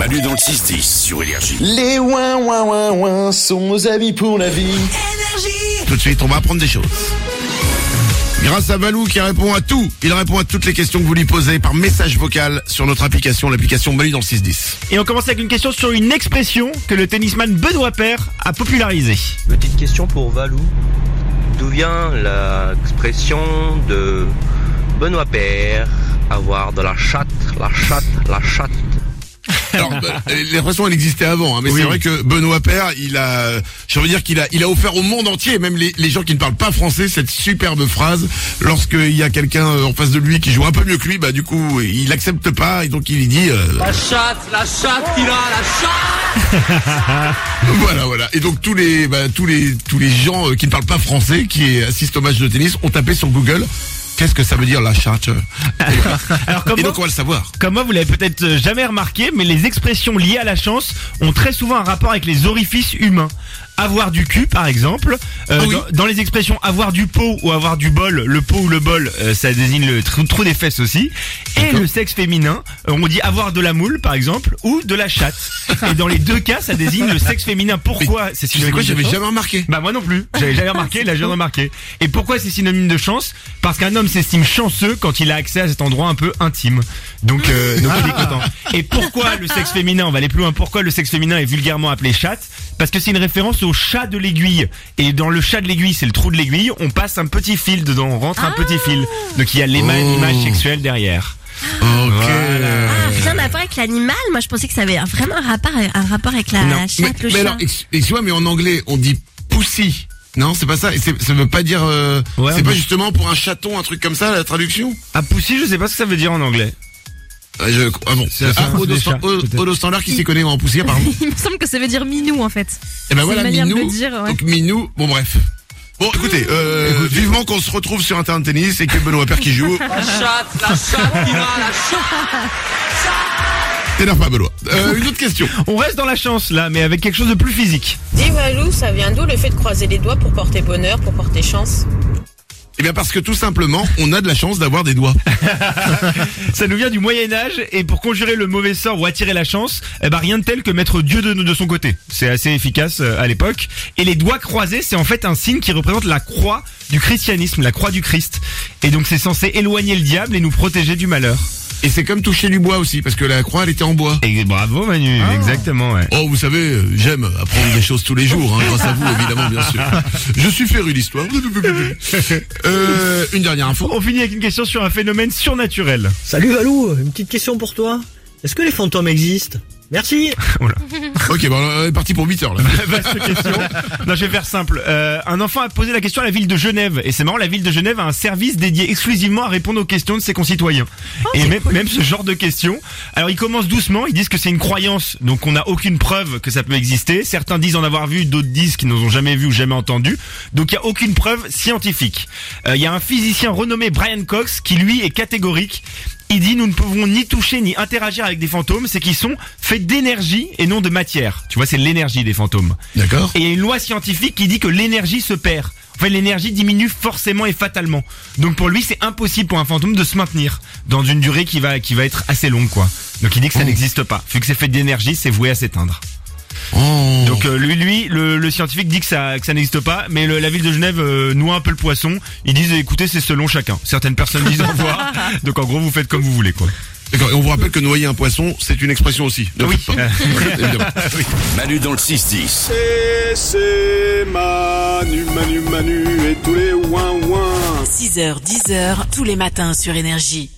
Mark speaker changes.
Speaker 1: Manu dans le 6-10 sur Énergie.
Speaker 2: Les ouin ouin ouin ouin sont nos amis pour la vie.
Speaker 3: Tout de suite, on va apprendre des choses. Grâce à Valou qui répond à tout, il répond à toutes les questions que vous lui posez par message vocal sur notre application, l'application Manu dans le 610.
Speaker 4: Et on commence avec une question sur une expression que le tennisman Benoît Paire a popularisée.
Speaker 5: Petite question pour Valou. D'où vient l'expression de Benoît Père avoir de la chatte, la chatte, la chatte?
Speaker 3: Alors, bah, l'expression elle existait avant, hein, mais c'est vrai que Benoît Père, il a, je veux dire qu'il a, il a offert au monde entier, même les, les gens qui ne parlent pas français, cette superbe phrase. Lorsqu'il y a quelqu'un euh, en face de lui qui joue un peu mieux que lui, bah du coup, il accepte pas et donc il lui dit. euh,
Speaker 6: La chatte, la chatte qu'il a, la chatte
Speaker 3: Voilà, voilà. Et donc tous les, bah, tous les, tous les gens euh, qui ne parlent pas français, qui assistent au match de tennis, ont tapé sur Google. Qu'est-ce que ça veut dire la chatte
Speaker 4: Alors comme
Speaker 3: Et
Speaker 4: moi,
Speaker 3: donc on va le savoir.
Speaker 4: comme moi, vous l'avez peut-être euh, jamais remarqué, mais les expressions liées à la chance ont très souvent un rapport avec les orifices humains. Avoir du cul, par exemple. Euh,
Speaker 3: Ah oui.
Speaker 4: dans, dans les expressions avoir du pot ou avoir du bol, le pot ou le bol, euh, ça désigne le trou, trou des fesses aussi. Et le sexe féminin, euh, on dit avoir de la moule, par exemple, ou de la chatte. Et dans les deux cas, ça désigne le sexe féminin. Pourquoi c'est synonyme
Speaker 3: quoi,
Speaker 4: de
Speaker 3: j'avais
Speaker 4: chance
Speaker 3: jamais remarqué.
Speaker 4: Bah moi non plus, j'avais jamais remarqué, là de remarquer. Et pourquoi c'est synonyme de chance? Parce qu'un homme s'estime chanceux quand il a accès à cet endroit un peu intime. Donc, euh, donc il est content. Et pourquoi le sexe féminin, on va aller plus loin, pourquoi le sexe féminin est vulgairement appelé chatte? Parce que c'est une référence au chat de l'aiguille. Et dans le chat de l'aiguille, c'est le trou de l'aiguille, on passe un petit fil dedans, on rentre un petit fil. Donc il y a
Speaker 3: Oh.
Speaker 4: l'image sexuelle derrière.
Speaker 3: Ok.
Speaker 7: Ah, rien à voir avec l'animal. Moi, je pensais que ça avait vraiment un rapport, un rapport avec la
Speaker 4: Non.
Speaker 3: Mais,
Speaker 7: chatte, le
Speaker 3: mais
Speaker 7: chat.
Speaker 3: alors, ex- excuse-moi, mais en anglais, on dit pussy. Non, c'est pas ça. Et c'est- ça veut pas dire. euh,
Speaker 4: Ouais,
Speaker 3: c'est pas justement pour un chaton, un truc comme ça, la traduction.
Speaker 4: Ah poussi, je sais pas ce que ça veut dire en anglais.
Speaker 3: Ah, je- ah bon.
Speaker 4: C'est
Speaker 3: Ah,
Speaker 4: un
Speaker 3: Odo, Standard qui s'y connaît en poussière, pardon.
Speaker 8: Il me semble que ça veut dire minou en fait.
Speaker 3: Et ben
Speaker 8: C'est
Speaker 3: voilà,
Speaker 8: une manière de
Speaker 3: Minou.
Speaker 8: le dire, ouais.
Speaker 3: Donc Minou, bon bref. Bon, écoutez, euh, vivement qu'on se retrouve sur un terrain de tennis et que Benoît Père qui joue.
Speaker 6: La chatte, la chatte qu'il a, la chatte
Speaker 3: T'énerve pas, Benoît. Euh, une autre question.
Speaker 4: On reste dans la chance là, mais avec quelque chose de plus physique.
Speaker 9: Dis Valou, ça vient d'où le fait de croiser les doigts pour porter bonheur, pour porter chance?
Speaker 3: Eh bien, parce que tout simplement, on a de la chance d'avoir des doigts.
Speaker 4: Ça nous vient du Moyen Âge et pour conjurer le mauvais sort ou attirer la chance, eh ben rien de tel que mettre Dieu de, de son côté. C'est assez efficace euh, à l'époque. Et les doigts croisés, c'est en fait un signe qui représente la croix du christianisme, la croix du Christ. Et donc c'est censé éloigner le diable et nous protéger du malheur.
Speaker 3: Et c'est comme toucher du bois aussi, parce que la croix, elle était en bois.
Speaker 4: Et bravo Manu, exactement. Ouais.
Speaker 3: Oh, vous savez, j'aime apprendre des choses tous les jours, hein, grâce à vous, évidemment, bien sûr. Je suis féru d'histoire. Euh, une dernière info.
Speaker 4: On finit avec une question sur un phénomène surnaturel.
Speaker 10: Salut Valou, une petite question pour toi. Est-ce que les fantômes existent? Merci.
Speaker 3: Ok, bon, on est parti pour 8 heures, là.
Speaker 4: Vaste question. Non, je vais faire simple. Euh, un enfant a posé la question à la ville de Genève. Et c'est marrant, la ville de Genève a un service dédié exclusivement à répondre aux questions de ses concitoyens. et même, même ce genre de questions. Alors, ils commencent doucement. Ils disent que c'est une croyance. Donc, on n'a aucune preuve que ça peut exister. Certains disent en avoir vu, d'autres disent qu'ils n'en ont jamais vu ou jamais entendu. Donc, il n'y a aucune preuve scientifique. Euh, Il y a un physicien renommé Brian Cox qui, lui, est catégorique. Il dit nous ne pouvons ni toucher ni interagir avec des fantômes, c'est qu'ils sont faits d'énergie et non de matière. Tu vois, c'est l'énergie des fantômes.
Speaker 3: D'accord.
Speaker 4: Et il y a une loi scientifique qui dit que l'énergie se perd. En fait, l'énergie diminue forcément et fatalement. Donc pour lui, c'est impossible pour un fantôme de se maintenir dans une durée qui va qui va être assez longue, quoi. Donc il dit que ça
Speaker 3: Oh.
Speaker 4: n'existe pas. Vu que c'est fait d'énergie, c'est voué à s'éteindre.
Speaker 3: Oh.
Speaker 4: Donc euh, lui, lui le, le scientifique dit que ça que ça n'existe pas, mais le- la ville de Genève euh, noie un peu le poisson. Ils disent écoutez, c'est selon chacun. Certaines personnes disent au revoir. Donc en gros, vous faites comme vous voulez, quoi.
Speaker 3: D'accord, et on vous rappelle que noyer un poisson, c'est une expression aussi. Ne
Speaker 4: Oui.
Speaker 3: pas. Évidemment.
Speaker 1: Manu dans le 6-10.
Speaker 2: Et c'est Manu, Manu, Manu et tous les ouin ouin.
Speaker 11: 6h, 10h, tous les matins sur Énergie.